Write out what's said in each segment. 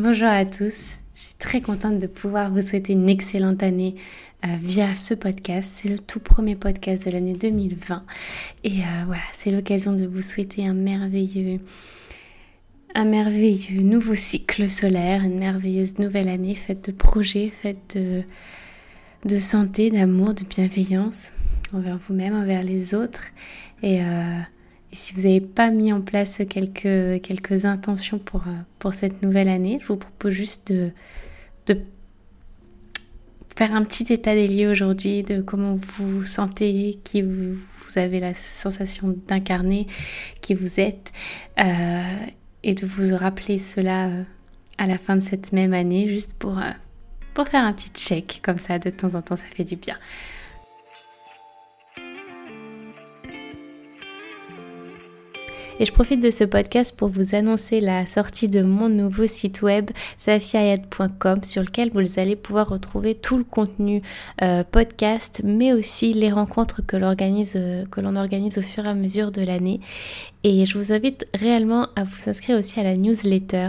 Bonjour à tous, je suis très contente de pouvoir vous souhaiter une excellente année euh, via ce podcast. C'est le tout premier podcast de l'année 2020 et euh, voilà, c'est l'occasion de vous souhaiter un merveilleux un merveilleux nouveau cycle solaire, une merveilleuse nouvelle année faite de projets, faite de, santé, d'amour, de bienveillance envers vous-même, envers les autres. Et euh, si vous n'avez pas mis en place quelques, quelques intentions pour, euh, pour cette nouvelle année, je vous propose juste de, de faire un petit état des lieux aujourd'hui, de comment vous vous sentez, qui vous, vous avez la sensation d'incarner, qui vous êtes, euh, et de vous rappeler cela euh, à la fin de cette même année, juste pour, pour faire un petit check comme ça, de temps en temps, ça fait du bien. Et je profite de ce podcast pour vous annoncer la sortie de mon nouveau site web safiayad.com sur lequel vous allez pouvoir retrouver tout le contenu euh, podcast, mais aussi les rencontres euh, que l'on organise au fur et à mesure de l'année. Et je vous invite réellement à vous inscrire aussi à la newsletter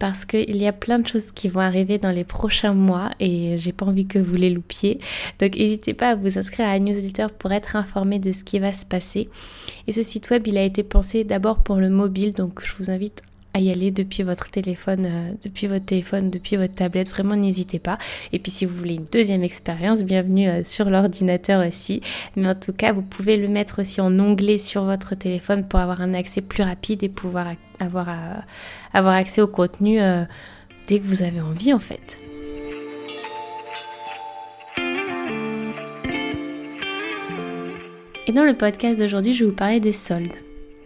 parce qu'il y a plein de choses qui vont arriver dans les prochains mois et j'ai pas envie que vous les loupiez. Donc n'hésitez pas à vous inscrire à la newsletter pour être informé de ce qui va se passer. Et ce site web, il a été pensé d'abord pour le mobile, donc je vous invite à y aller depuis votre téléphone, euh, depuis votre téléphone, depuis votre tablette. Vraiment, n'hésitez pas. Et puis, si vous voulez une deuxième expérience, bienvenue euh, sur l'ordinateur aussi. Mais en tout cas, vous pouvez le mettre aussi en onglet sur votre téléphone pour avoir un accès plus rapide et pouvoir euh, avoir accès au contenu dès que vous avez envie, en fait. Et dans le podcast d'aujourd'hui, je vais vous parler des soldes.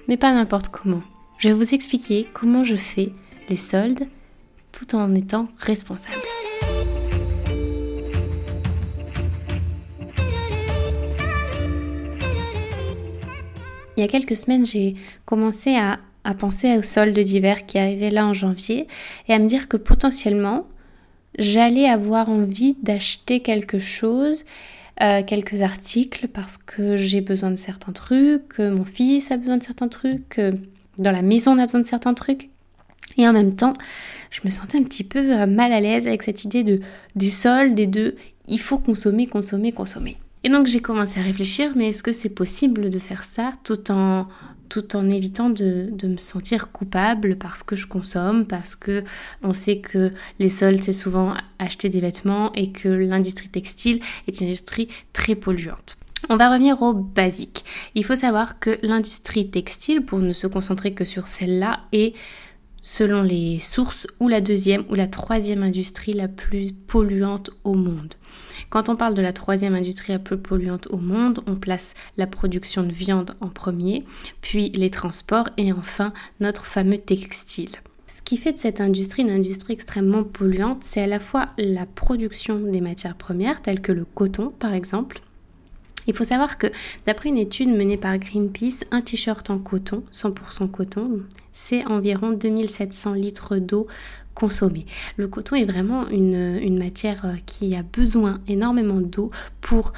Mais pas n'importe comment. Je vais vous expliquer comment je fais les soldes tout en étant responsable. Il y a quelques semaines, j'ai commencé à, penser aux soldes d'hiver qui arrivaient là en janvier et à me dire que potentiellement, j'allais avoir envie d'acheter quelque chose, euh, quelques articles parce que j'ai besoin de certains trucs, que mon fils a besoin de certains trucs, que dans la maison on a besoin de certains trucs. Et en même temps, je me sentais un petit peu euh, mal à l'aise avec cette idée de des soldes et de il faut consommer, consommer, consommer. Et donc j'ai commencé à réfléchir, mais est-ce que c'est possible de faire ça tout en, tout en évitant de, de, me sentir coupable parce que je consomme, parce que on sait que les soldes c'est souvent acheter des vêtements et que l'industrie textile est une industrie très polluante. On va revenir au basique. Il faut savoir que l'industrie textile, pour ne se concentrer que sur celle-là, est selon les sources ou la deuxième ou la troisième industrie la plus polluante au monde. Quand on parle de la troisième industrie la plus polluante au monde, on place la production de viande en premier, puis les transports et enfin notre fameux textile. Ce qui fait de cette industrie une industrie extrêmement polluante, c'est à la fois la production des matières premières, telles que le coton par exemple, il faut savoir que d'après une étude menée par Greenpeace, un t-shirt en coton, 100% coton, c'est environ 2700 litres d'eau consommée. Le coton est vraiment une, une matière euh, qui a besoin énormément d'eau pour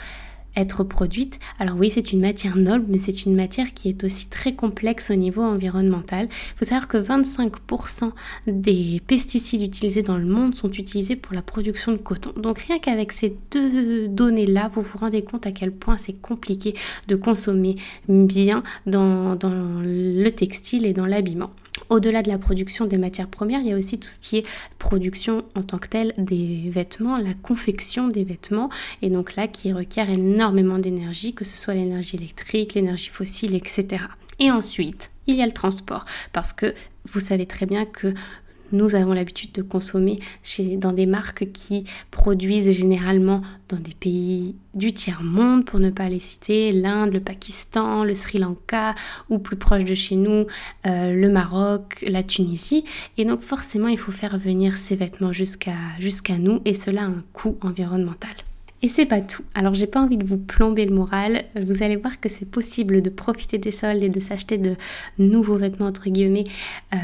produite. Alors oui, c'est une matière noble, mais c'est une matière qui est aussi très complexe au niveau environnemental. Il faut savoir que 25% des pesticides utilisés dans le monde sont utilisés pour la production de coton. Donc rien qu'avec ces deux données-là, vous vous rendez compte à quel point c'est compliqué de consommer bien dans, dans le textile et dans l'habillement. Au-delà de la production des matières premières, il y a aussi tout ce qui est production en tant que telle des vêtements, la confection des vêtements, et donc là qui requiert énormément d'énergie, que ce soit l'énergie électrique, l'énergie fossile, etc. Et ensuite, il y a le transport, parce que vous savez très bien que nous avons l'habitude de consommer chez, dans des marques qui produisent généralement dans des pays du tiers-monde, pour ne pas les citer, l'Inde, le Pakistan, le Sri Lanka, ou plus proche de chez nous, euh, le Maroc, la Tunisie. Et donc forcément, il faut faire venir ces vêtements jusqu'à jusqu'à nous, et cela a un coût environnemental. Et c'est pas tout. Alors j'ai pas envie de vous plomber le moral. Vous allez voir que c'est possible de profiter des soldes et de s'acheter de nouveaux vêtements entre guillemets euh,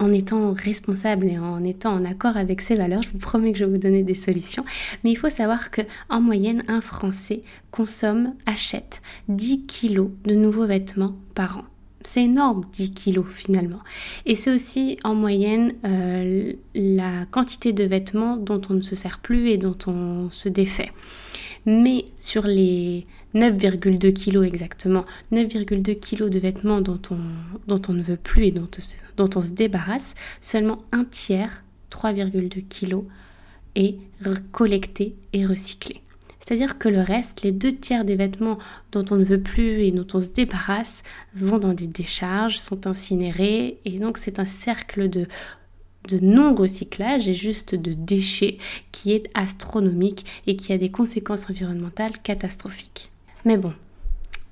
en étant responsable et en étant en accord avec ses valeurs. Je vous promets que je vais vous donner des solutions. Mais il faut savoir que en moyenne, un Français consomme, achète 10 kilos de nouveaux vêtements par an. C'est énorme, 10 kilos finalement. Et c'est aussi en moyenne euh, la quantité de vêtements dont on ne se sert plus et dont on se défait. Mais sur les 9,2 kilos exactement, 9,2 kilos de vêtements dont on, ne veut plus et dont, dont on se débarrasse, seulement un tiers, 3,2 kilos, est collecté et recyclé. C'est-à-dire que le reste, les deux tiers des vêtements dont on ne veut plus et dont on se débarrasse, vont dans des décharges, sont incinérés, et donc c'est un cercle de, non-recyclage et juste de déchets qui est astronomique et qui a des conséquences environnementales catastrophiques. Mais bon,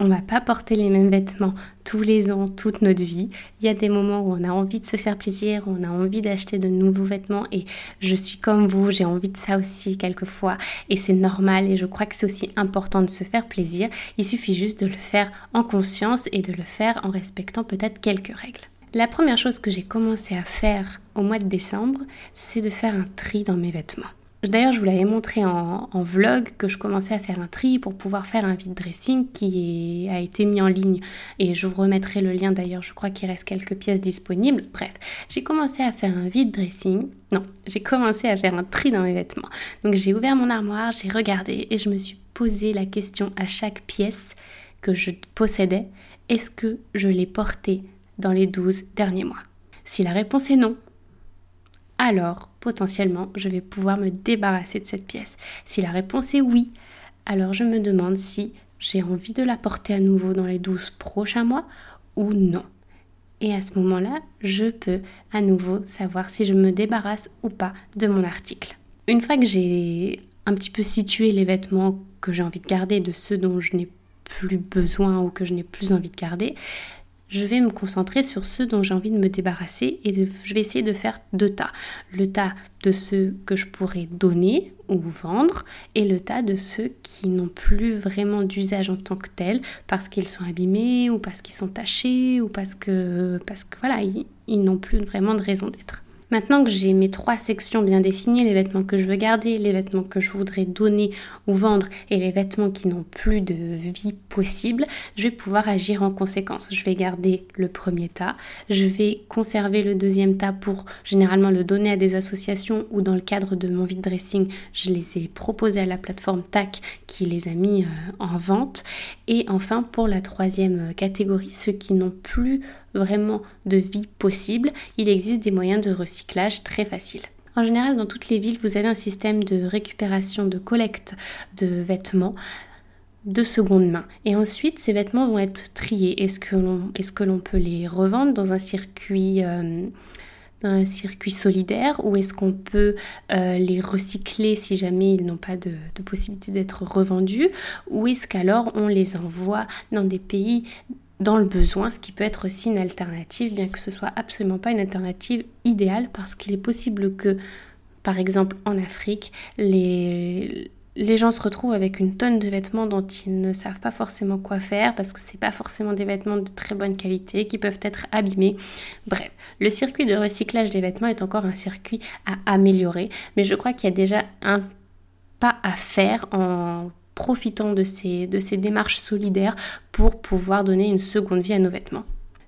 on va pas porter les mêmes vêtements tous les ans, toute notre vie. Il y a des moments où on a envie de se faire plaisir, on a envie d'acheter de nouveaux vêtements et je suis comme vous, j'ai envie de ça aussi quelquefois et c'est normal et je crois que c'est aussi important de se faire plaisir. Il suffit juste de le faire en conscience et de le faire en respectant peut-être quelques règles. La première chose que j'ai commencé à faire au mois de décembre, c'est de faire un tri dans mes vêtements. D'ailleurs, je vous l'avais montré en, vlog que je commençais à faire un tri pour pouvoir faire un vide dressing qui a été mis en ligne. Et je vous remettrai le lien d'ailleurs, je crois qu'il reste quelques pièces disponibles. Bref, j'ai commencé à faire un vide dressing. Non, j'ai commencé à faire un tri dans mes vêtements. Donc j'ai ouvert mon armoire, j'ai regardé et je me suis posé la question à chaque pièce que je possédais. Est-ce que je l'ai portée dans les 12 derniers mois? Si la réponse est non, alors potentiellement je vais pouvoir me débarrasser de cette pièce. Si la réponse est oui, alors je me demande si j'ai envie de la porter à nouveau dans les 12 prochains mois ou non. Et à ce moment-là, je peux à nouveau savoir si je me débarrasse ou pas de mon article. Une fois que j'ai un petit peu situé les vêtements que j'ai envie de garder de ceux dont je n'ai plus besoin ou que je n'ai plus envie de garder, je vais me concentrer sur ceux dont j'ai envie de me débarrasser et je vais essayer de faire deux tas. Le tas de ceux que je pourrais donner ou vendre et le tas de ceux qui n'ont plus vraiment d'usage en tant que tel parce qu'ils sont abîmés ou parce qu'ils sont tachés ou parce que, parce que voilà, ils n'ont plus vraiment de raison d'être. Maintenant que j'ai mes trois sections bien définies, les vêtements que je veux garder, les vêtements que je voudrais donner ou vendre et les vêtements qui n'ont plus de vie possible, je vais pouvoir agir en conséquence. Je vais garder le premier tas, je vais conserver le deuxième tas pour généralement le donner à des associations ou dans le cadre de mon vide dressing, je les ai proposés à la plateforme TAC qui les a mis euh, en vente. Et enfin pour la troisième catégorie, ceux qui n'ont plus vraiment de vie possible, il existe des moyens de recyclage très faciles. En général, dans toutes les villes, vous avez un système de récupération, de collecte de vêtements de seconde main. Et ensuite, ces vêtements vont être triés. Est-ce que l'on est peut les revendre dans un circuit... Euh, un circuit solidaire ou est-ce qu'on peut euh, les recycler si jamais ils n'ont pas de, de possibilité d'être revendus? Ou est-ce qu'alors on les envoie dans des pays dans le besoin, ce qui peut être aussi une alternative, bien que ce soit absolument pas une alternative idéale, parce qu'il est possible que, par exemple en Afrique, les, gens se retrouvent avec une tonne de vêtements dont ils ne savent pas forcément quoi faire, parce que ce pas forcément des vêtements de très bonne qualité, qui peuvent être abîmés. Bref, le circuit de recyclage des vêtements est encore un circuit à améliorer, mais je crois qu'il y a déjà un pas à faire en profitant de ces, démarches solidaires pour pouvoir donner une seconde vie à nos vêtements.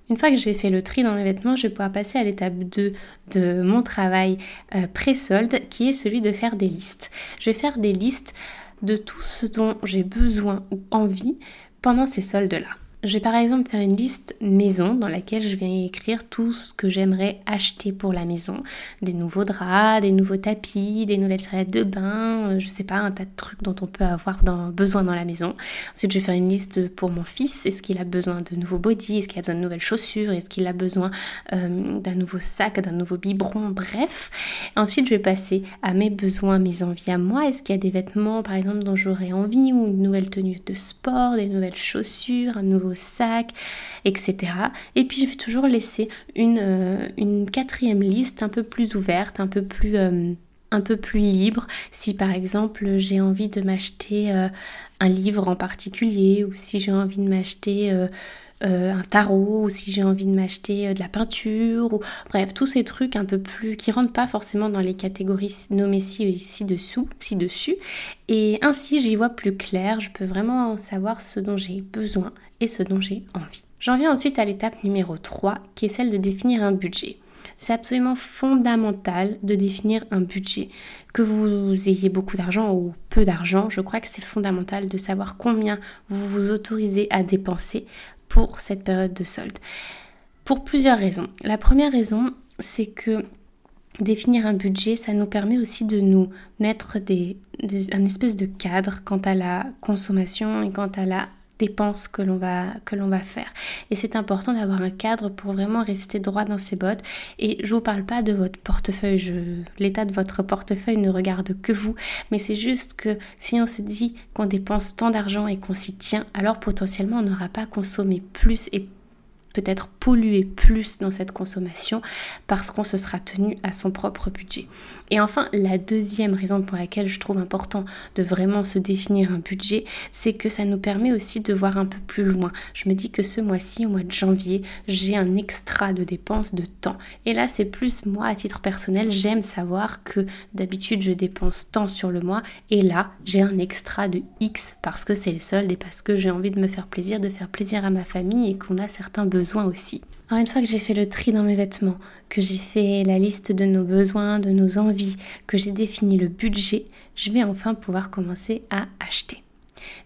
Une fois que j'ai fait le tri dans mes vêtements, je vais pouvoir passer à l'étape 2 de mon travail euh, pré-solde qui est celui de faire des listes. Je vais faire des listes de tout ce dont j'ai besoin ou envie pendant ces soldes-là. Je vais par exemple faire une liste maison dans laquelle je vais écrire tout ce que j'aimerais acheter pour la maison. Des nouveaux draps, des nouveaux tapis, des nouvelles serviettes de bain, euh, je sais pas, un tas de trucs dont on peut avoir besoin dans la maison. Ensuite, je vais faire une liste pour mon fils. Est-ce qu'il a besoin de nouveaux body Est-ce qu'il a besoin de nouvelles chaussures? Est-ce qu'il a besoin euh, d'un nouveau sac, d'un nouveau biberon? Bref. Ensuite, je vais passer à mes besoins, mes envies à moi. Est-ce qu'il y a des vêtements, par exemple, dont j'aurais envie? Ou une nouvelle tenue de sport, des nouvelles chaussures, un nouveau sac, etc. Et puis je vais toujours laisser une, euh, une quatrième liste un peu plus ouverte, un peu plus, euh, un peu plus libre. Si par exemple j'ai envie de m'acheter euh, un livre en particulier ou si j'ai envie de m'acheter... un tarot ou si j'ai envie de m'acheter de la peinture ou bref tous ces trucs un peu plus qui rentrent pas forcément dans les catégories nommées ci, ci dessous ci dessus et ainsi j'y vois plus clair je peux vraiment savoir ce dont j'ai besoin et ce dont j'ai envie J'en viens ensuite à l'étape numéro 3 qui est celle de définir un budget. C'est absolument fondamental de définir un budget. Que vous ayez beaucoup d'argent ou peu d'argent, je crois que c'est fondamental de savoir combien vous vous autorisez à dépenser pour cette période de solde. Pour plusieurs raisons. La première raison, c'est que définir un budget, ça nous permet aussi de nous mettre des, un espèce de cadre quant à la consommation et quant à la dépenses que l'on va, que l'on va faire. Et c'est important d'avoir un cadre pour vraiment rester droit dans ses bottes. Et je vous parle pas de votre portefeuille, je, l'état de votre portefeuille ne regarde que vous, mais c'est juste que si on se dit qu'on dépense tant d'argent et qu'on s'y tient, alors potentiellement on n'aura pas consommé plus et peut-être polluer plus dans cette consommation parce qu'on se sera tenu à son propre budget. Et enfin, la deuxième raison pour laquelle je trouve important de vraiment se définir un budget, c'est que ça nous permet aussi de voir un peu plus loin. Je me dis que ce mois-ci, au mois de janvier, j'ai un extra de dépenses de temps. Et là, c'est plus moi, à titre personnel, j'aime savoir que d'habitude, je dépense tant sur le mois. Et là, j'ai un extra de X parce que c'est le solde et parce que j'ai envie de me faire plaisir, de faire plaisir à ma famille et qu'on a certains besoins aussi. Alors une fois que j'ai fait le tri dans mes vêtements, que j'ai fait la liste de nos besoins, de nos envies, que j'ai défini le budget, je vais enfin pouvoir commencer à acheter.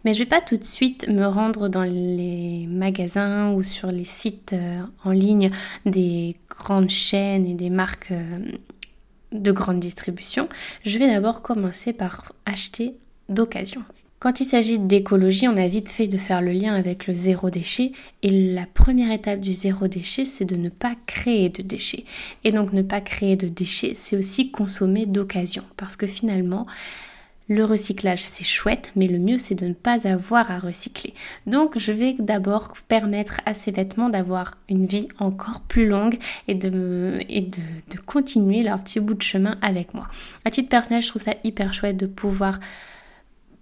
Mais je ne vais pas tout de suite me rendre dans les magasins ou sur les sites euh, en ligne des grandes chaînes et des marques euh, de grande distribution. Je vais d'abord commencer par acheter d'occasion. Quand il s'agit d'écologie, on a vite fait de faire le lien avec le zéro déchet. Et la première étape du zéro déchet, c'est de ne pas créer de déchets. Et donc ne pas créer de déchets, c'est aussi consommer d'occasion. Parce que finalement, le recyclage, c'est chouette, mais le mieux, c'est de ne pas avoir à recycler. Donc, je vais d'abord permettre à ces vêtements d'avoir une vie encore plus longue et, de, continuer leur petit bout de chemin avec moi. À titre personnel, je trouve ça hyper chouette de pouvoir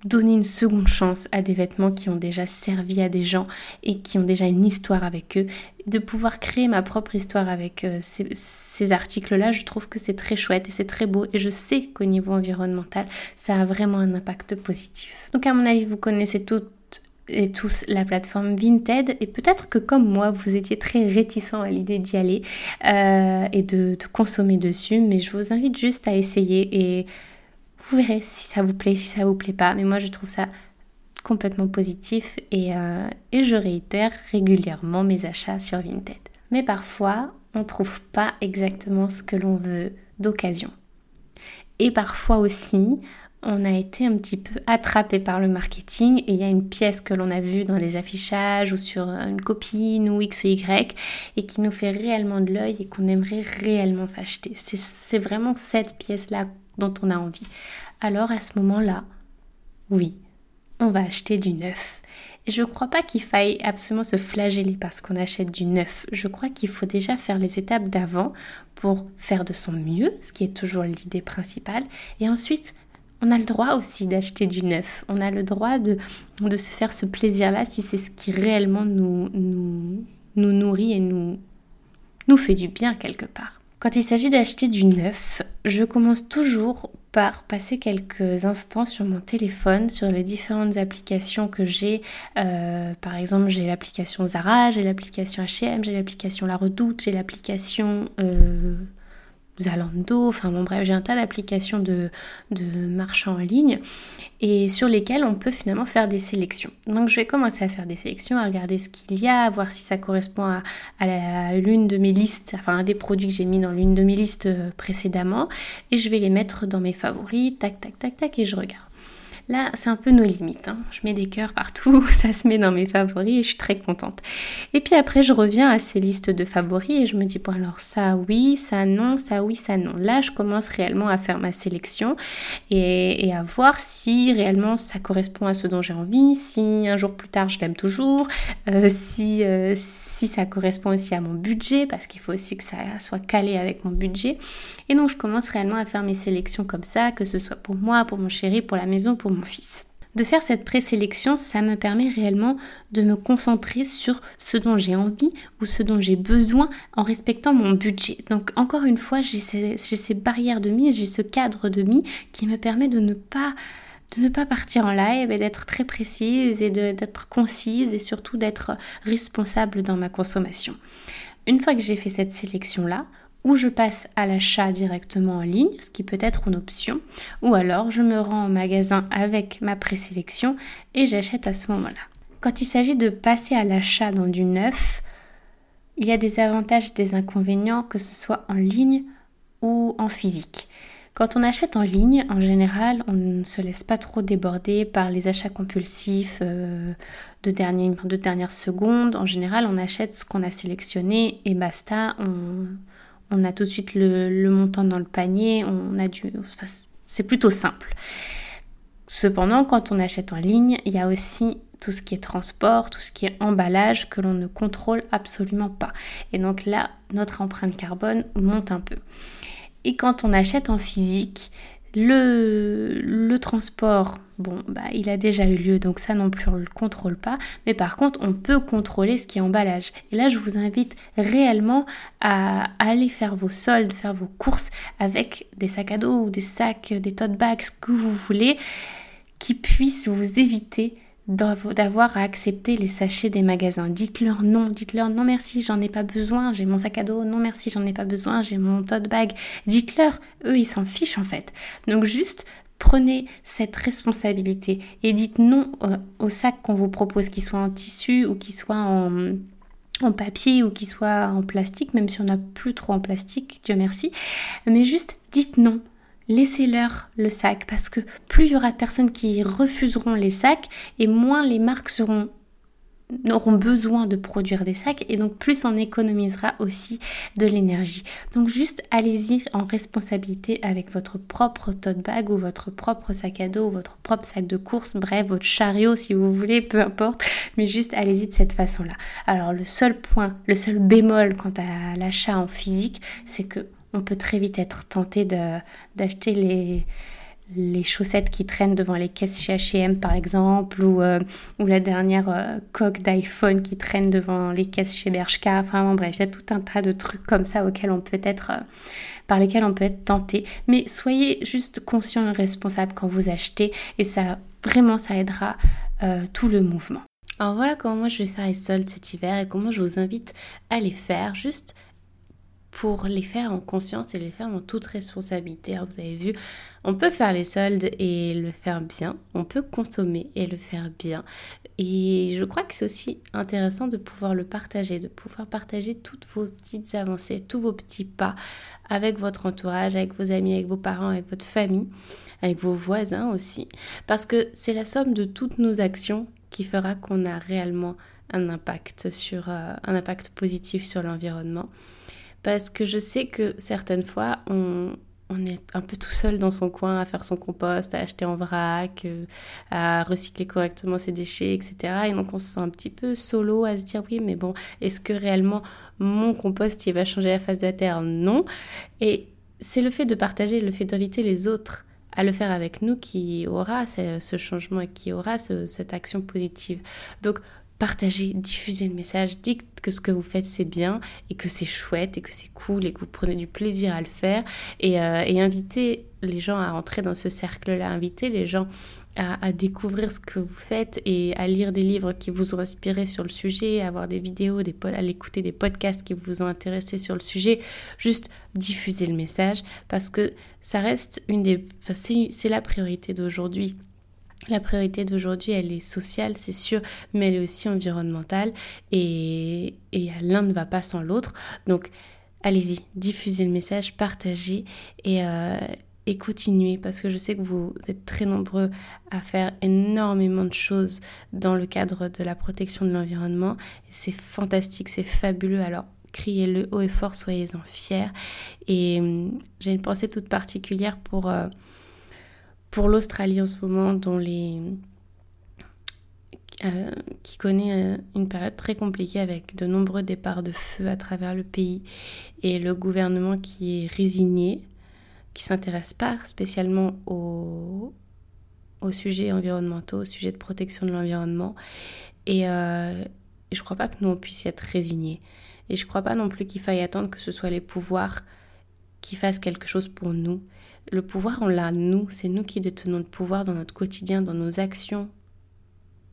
donner une seconde chance à des vêtements qui ont déjà servi à des gens et qui ont déjà une histoire avec eux. De pouvoir créer ma propre histoire avec euh, ces, articles-là, je trouve que c'est très chouette et c'est très beau et je sais qu'au niveau environnemental, ça a vraiment un impact positif. Donc à mon avis, vous connaissez toutes et tous la plateforme Vinted et peut-être que comme moi vous étiez très réticent à l'idée d'y aller euh, et de, de, consommer dessus mais je vous invite juste à essayer et vous verrez si ça vous plaît, si ça vous plaît pas. Mais moi, je trouve ça complètement positif et, euh, et je réitère régulièrement mes achats sur Vinted. Mais parfois, on ne trouve pas exactement ce que l'on veut d'occasion. Et parfois aussi, on a été un petit peu attrapé par le marketing et il y a une pièce que l'on a vue dans les affichages ou sur une copine ou X ou Y et qui nous fait réellement de l'œil et qu'on aimerait réellement s'acheter. C'est vraiment cette pièce-là dont on a envie, alors à ce moment-là, oui, on va acheter du neuf. Et je ne crois pas qu'il faille absolument se flageller parce qu'on achète du neuf. Je crois qu'il faut déjà faire les étapes d'avant pour faire de son mieux, ce qui est toujours l'idée principale. Et ensuite, on a le droit aussi d'acheter du neuf. On a le droit de, de se faire ce plaisir-là si c'est ce qui réellement nous, nous, nous nourrit et nous, nous fait du bien quelque part. Quand il s'agit d'acheter du neuf, je commence toujours par passer quelques instants sur mon téléphone, sur les différentes applications que j'ai. Euh, par exemple, j'ai l'application Zara, j'ai l'application H&M, j'ai l'application La Redoute, j'ai l'application euh, Zalando, enfin bon bref, j'ai un tas d'applications de, de marchands en ligne et sur lesquelles on peut finalement faire des sélections. Donc je vais commencer à faire des sélections, à regarder ce qu'il y a, voir si ça correspond à, à l'une de mes listes, enfin à des produits que j'ai mis dans l'une de mes listes euh, précédemment et je vais les mettre dans mes favoris, tac tac tac tac et je regarde. Là, c'est un peu nos limites. Hein. Je mets des cœurs partout, ça se met dans mes favoris et je suis très contente. Et puis après, je reviens à ces listes de favoris et je me dis, bon alors ça oui, ça non, ça oui, ça non. Là, je commence réellement à faire ma sélection et, à voir si réellement ça correspond à ce dont j'ai envie, si un jour plus tard je l'aime toujours, euh, si, euh, si ça correspond aussi à mon budget, parce qu'il faut aussi que ça soit calé avec mon budget. Et donc, je commence réellement à faire mes sélections comme ça, que ce soit pour moi, pour mon chéri, pour la maison, pour mon fils. De faire cette présélection, ça me permet réellement de me concentrer sur ce dont j'ai envie ou ce dont j'ai besoin en respectant mon budget. Donc encore une fois, j'ai ces, ces, barrières de mise, j'ai ce cadre de mise qui me permet de ne pas de ne pas partir en live et d'être très précise et d'être concise et surtout d'être responsable dans ma consommation. Une fois que j'ai fait cette sélection-là, ou je passe à l'achat directement en ligne, ce qui peut être une option, ou alors je me rends au magasin avec ma présélection et j'achète à ce moment-là. Quand il s'agit de passer à l'achat dans du neuf, il y a des avantages et des inconvénients que ce soit en ligne ou en physique. Quand on achète en ligne, en général, on ne se laisse pas trop déborder par les achats compulsifs euh, de, dernière, de dernière seconde. En général, on achète ce qu'on a sélectionné et basta. On, on a tout de suite le, montant dans le panier, on a du, c'est plutôt simple. Cependant, quand on achète en ligne, il y a aussi tout ce qui est transport, tout ce qui est emballage que l'on ne contrôle absolument pas. Et donc là, notre empreinte carbone monte un peu. Et quand on achète en physique, le, transport, bon, bah, il a déjà eu lieu, donc ça non plus on le contrôle pas. Mais par contre, on peut contrôler ce qui est emballage. Et là, je vous invite réellement à aller faire vos soldes, faire vos courses avec des sacs à dos ou des sacs, des tote bags, ce que vous voulez, qui puissent vous éviter d'avoir à accepter les sachets des magasins. Dites-leur non, dites-leur non merci, j'en ai pas besoin, j'ai mon sac à dos, non merci, j'en ai pas besoin, j'ai mon tote bag. Dites-leur, eux ils s'en fichent en fait. Donc juste prenez cette responsabilité et dites non au sac qu'on vous propose, qu'il soit en tissu ou qu'il soit en, en papier ou qu'il soit en plastique, même si on n'a plus trop en plastique, Dieu merci. Mais juste dites non laissez-leur le sac parce que plus il y aura de personnes qui refuseront les sacs et moins les marques auront besoin de produire des sacs et donc plus on économisera aussi de l'énergie. Donc juste allez-y en responsabilité avec votre propre tote bag ou votre propre sac à dos ou votre propre sac de course, bref, votre chariot si vous voulez, peu importe, mais juste allez-y de cette façon-là. Alors le seul point, le seul bémol quant à l'achat en physique, c'est que on peut très vite être tenté d'acheter les, chaussettes qui traînent devant les caisses chez H&M par exemple ou, euh, la dernière euh, coque d'iPhone qui traîne devant les caisses chez Bershka. Enfin bref il y a tout un tas de trucs comme ça auxquels on peut être euh, par lesquels on peut être tenté. Mais soyez juste conscient et responsable quand vous achetez et ça vraiment ça aidera tout le mouvement. Alors voilà comment moi je vais faire les soldes cet hiver et comment je vous invite à les faire. Juste pour les faire en conscience et les faire en toute responsabilité. vous avez vu, on peut faire les soldes et le faire bien, on peut consommer et le faire bien. Et je crois que c'est aussi intéressant de pouvoir le partager, de pouvoir partager toutes vos petites avancées, tous vos petits pas avec votre entourage, avec vos amis, avec vos parents, avec votre famille, avec vos voisins aussi. Parce que c'est la somme de toutes nos actions qui fera qu'on a réellement un impact sur euh, un impact positif sur l'environnement parce que je sais que certaines fois, on, est un peu tout seul dans son coin à faire son compost, à acheter en vrac, euh, à recycler correctement ses déchets, etc. Et donc on se sent un petit peu solo à se dire oui, mais bon, est-ce que réellement mon compost il va changer la face de la terre? Non. Et c'est le fait de partager, le fait d'inviter les autres à le faire avec nous qui aura ce, changement et qui aura cette action positive. Donc partagez, diffusez le message, dites que ce que vous faites c'est bien et que c'est chouette et que c'est cool et que vous prenez du plaisir à le faire et, euh, invitez les gens à entrer dans ce cercle-là, invitez les gens à, découvrir ce que vous faites et à lire des livres qui vous ont inspiré sur le sujet, à voir des vidéos, à l'écouter des podcasts qui vous ont intéressé sur le sujet. Juste diffuser le message parce que ça reste une des, c'est la priorité d'aujourd'hui. La priorité d'aujourd'hui, elle est sociale, c'est sûr, mais elle est aussi environnementale et, l'un ne va pas sans l'autre. Donc, allez-y, diffusez le message, partagez et, euh, et continuez parce que je sais que vous êtes très nombreux à faire énormément de choses dans le cadre de la protection de l'environnement. C'est fantastique, c'est fabuleux. Alors, criez-le haut et fort, soyez-en fiers. Et hum, j'ai une pensée toute particulière pour... Euh, pour l'Australie en ce moment, euh, qui connaît euh, une période très compliquée avec de nombreux départs de feu à travers le pays et le gouvernement qui est résigné, qui s'intéresse pas spécialement aux, aux sujets environnementaux, aux sujets de protection de l'environnement. Et, euh, et je crois pas que nous on puisse être résignés. Et je crois pas non plus qu'il faille attendre que ce soit les pouvoirs qui fassent quelque chose pour nous Le pouvoir, on l'a nous. C'est nous qui détenons le pouvoir dans notre quotidien, dans nos actions,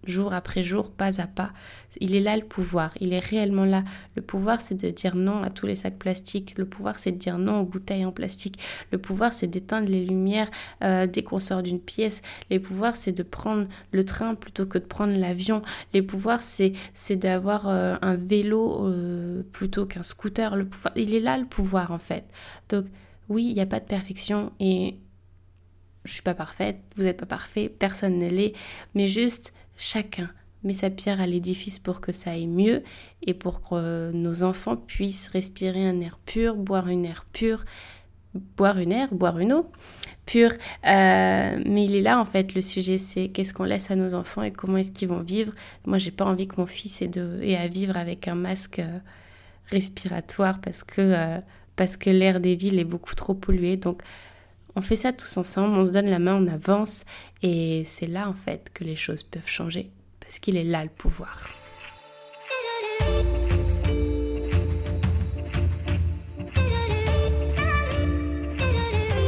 jour après jour, pas à pas. Il est là le pouvoir, il est réellement là. Le pouvoir, c'est de dire non à tous les sacs plastiques. Le pouvoir, c'est de dire non aux bouteilles en plastique. Le pouvoir, c'est d'éteindre les lumières euh, dès qu'on sort d'une pièce. Les pouvoirs, c'est de prendre le train plutôt que de prendre l'avion. Les pouvoirs, c'est d'avoir euh, un vélo euh, plutôt qu'un scooter. Le pouvoir, il est là le pouvoir en fait. Donc oui, il n'y a pas de perfection et je suis pas parfaite, vous n'êtes pas parfait, personne ne l'est, mais juste chacun met sa pierre à l'édifice pour que ça aille mieux et pour que nos enfants puissent respirer un air pur, boire une air pure, boire une air, boire une eau pure. Euh, mais il est là en fait, le sujet c'est qu'est-ce qu'on laisse à nos enfants et comment est-ce qu'ils vont vivre. Moi j'ai pas envie que mon fils ait, à vivre avec un masque euh, respiratoire parce que, euh, parce que l'air des villes est beaucoup trop pollué. Donc on fait ça tous ensemble, on se donne la main, on avance et c'est là en fait que les choses peuvent changer parce qu'il est là le pouvoir.